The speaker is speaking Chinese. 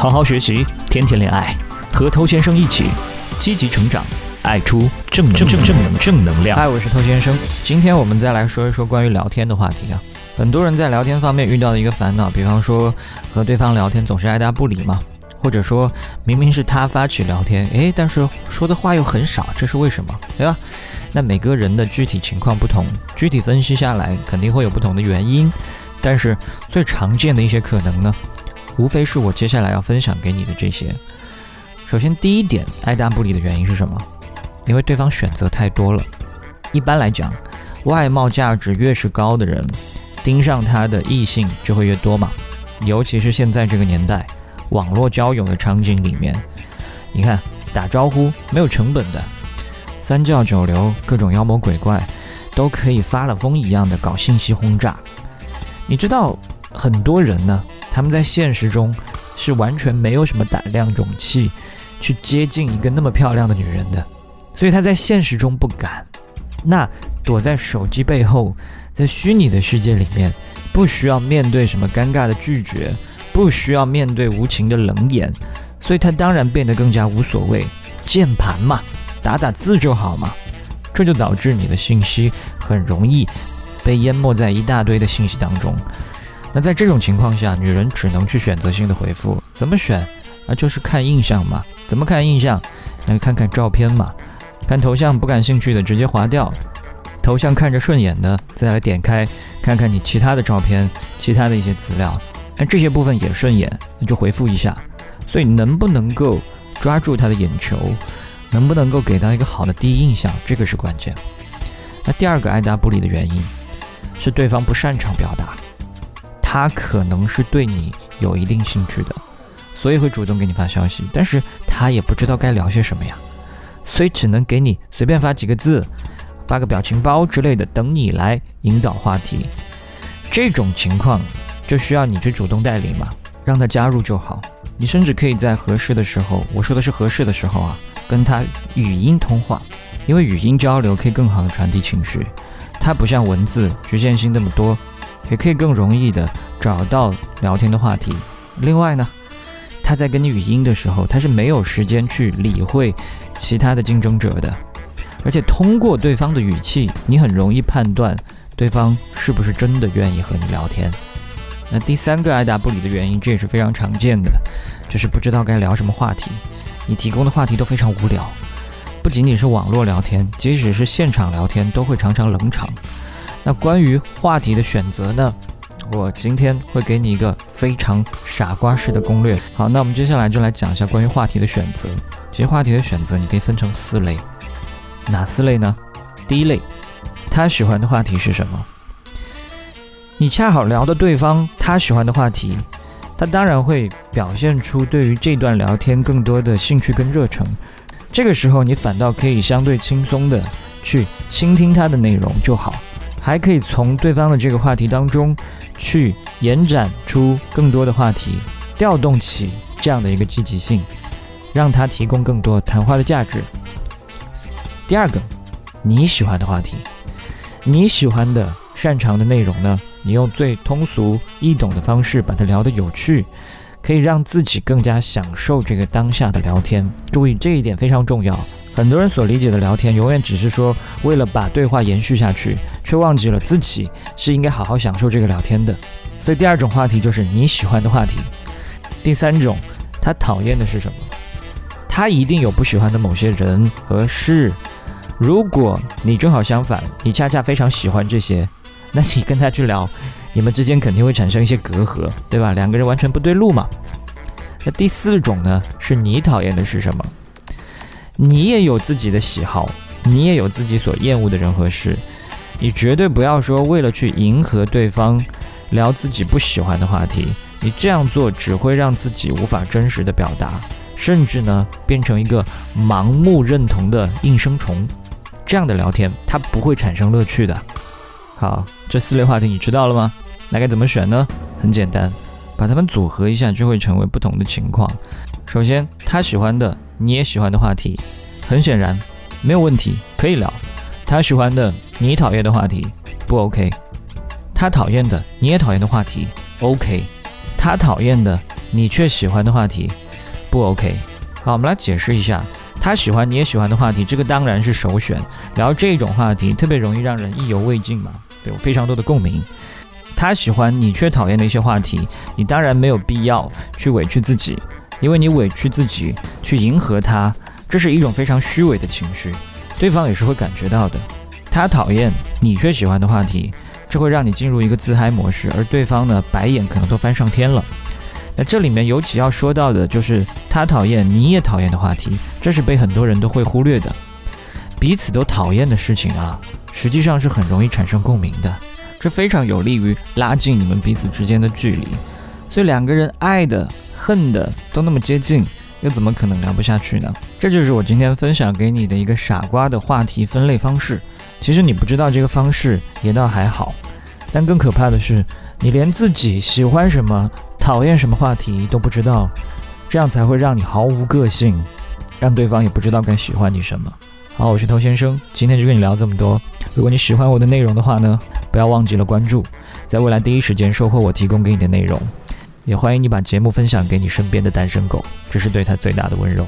好好学习，天天恋爱，和偷先生一起积极成长，爱出正正正正能正能量。嗨，我是偷先生，今天我们再来说一说关于聊天的话题啊。很多人在聊天方面遇到的一个烦恼，比方说和对方聊天总是爱答不理嘛，或者说明明是他发起聊天，诶，但是说的话又很少，这是为什么？对吧？那每个人的具体情况不同，具体分析下来肯定会有不同的原因，但是最常见的一些可能呢，无非是我接下来要分享给你的这些。首先，第一点，爱答不理的原因是什么？因为对方选择太多了。一般来讲，外貌价值越是高的人，盯上他的异性就会越多嘛。尤其是现在这个年代，网络交友的场景里面，你看打招呼没有成本的。三教九流，各种妖魔鬼怪，都可以发了疯一样的搞信息轰炸。你知道，很多人呢，他们在现实中是完全没有什么胆量、勇气去接近一个那么漂亮的女人的，所以他在现实中不敢。那躲在手机背后，在虚拟的世界里面，不需要面对什么尴尬的拒绝，不需要面对无情的冷眼，所以他当然变得更加无所谓。键盘嘛。打打字就好嘛，这就导致你的信息很容易被淹没在一大堆的信息当中。那在这种情况下，女人只能去选择性的回复，怎么选啊？就是看印象嘛。怎么看印象？那就看看照片嘛。看头像不感兴趣的直接划掉，头像看着顺眼的再来点开看看你其他的照片、其他的一些资料。那这些部分也顺眼，那就回复一下。所以能不能够抓住他的眼球？能不能够给到一个好的第一印象，这个是关键。那第二个爱答不理的原因，是对方不擅长表达，他可能是对你有一定兴趣的，所以会主动给你发消息，但是他也不知道该聊些什么呀，所以只能给你随便发几个字，发个表情包之类的，等你来引导话题。这种情况就需要你去主动带领嘛，让他加入就好。你甚至可以在合适的时候，我说的是合适的时候啊。跟他语音通话，因为语音交流可以更好的传递情绪，它不像文字局限性那么多，也可以更容易的找到聊天的话题。另外呢，他在跟你语音的时候，他是没有时间去理会其他的竞争者的，而且通过对方的语气，你很容易判断对方是不是真的愿意和你聊天。那第三个爱答不理的原因，这也是非常常见的，就是不知道该聊什么话题。你提供的话题都非常无聊，不仅仅是网络聊天，即使是现场聊天都会常常冷场。那关于话题的选择呢？我今天会给你一个非常傻瓜式的攻略。好，那我们接下来就来讲一下关于话题的选择。其实话题的选择你可以分成四类，哪四类呢？第一类，他喜欢的话题是什么？你恰好聊的对方他喜欢的话题。他当然会表现出对于这段聊天更多的兴趣跟热忱，这个时候你反倒可以相对轻松的去倾听他的内容就好，还可以从对方的这个话题当中去延展出更多的话题，调动起这样的一个积极性，让他提供更多谈话的价值。第二个，你喜欢的话题，你喜欢的擅长的内容呢？你用最通俗易懂的方式把它聊得有趣，可以让自己更加享受这个当下的聊天。注意这一点非常重要。很多人所理解的聊天，永远只是说为了把对话延续下去，却忘记了自己是应该好好享受这个聊天的。所以第二种话题就是你喜欢的话题。第三种，他讨厌的是什么？他一定有不喜欢的某些人和事。如果你正好相反，你恰恰非常喜欢这些。那你跟他去聊，你们之间肯定会产生一些隔阂，对吧？两个人完全不对路嘛。那第四种呢，是你讨厌的是什么？你也有自己的喜好，你也有自己所厌恶的人和事，你绝对不要说为了去迎合对方，聊自己不喜欢的话题。你这样做只会让自己无法真实的表达，甚至呢变成一个盲目认同的应声虫。这样的聊天，它不会产生乐趣的。好，这四类话题你知道了吗？那该怎么选呢？很简单，把它们组合一下，就会成为不同的情况。首先，他喜欢的你也喜欢的话题，很显然没有问题，可以聊。他喜欢的你讨厌的话题不 OK，他讨厌的你也讨厌的话题 OK，他讨厌的你却喜欢的话题，不 OK。好，我们来解释一下，他喜欢你也喜欢的话题，这个当然是首选。聊这种话题特别容易让人意犹未尽嘛，有非常多的共鸣。他喜欢你却讨厌的一些话题，你当然没有必要去委屈自己，因为你委屈自己去迎合他，这是一种非常虚伪的情绪，对方也是会感觉到的。他讨厌你却喜欢的话题。这会让你进入一个自嗨模式，而对方呢，白眼可能都翻上天了。那这里面尤其要说到的就是他讨厌你也讨厌的话题，这是被很多人都会忽略的。彼此都讨厌的事情啊，实际上是很容易产生共鸣的，这非常有利于拉近你们彼此之间的距离。所以两个人爱的、恨的都那么接近，又怎么可能聊不下去呢？这就是我今天分享给你的一个傻瓜的话题分类方式。其实你不知道这个方式也倒还好，但更可怕的是，你连自己喜欢什么、讨厌什么话题都不知道，这样才会让你毫无个性，让对方也不知道该喜欢你什么。好，我是头先生，今天就跟你聊这么多。如果你喜欢我的内容的话呢，不要忘记了关注，在未来第一时间收获我提供给你的内容。也欢迎你把节目分享给你身边的单身狗，这是对他最大的温柔。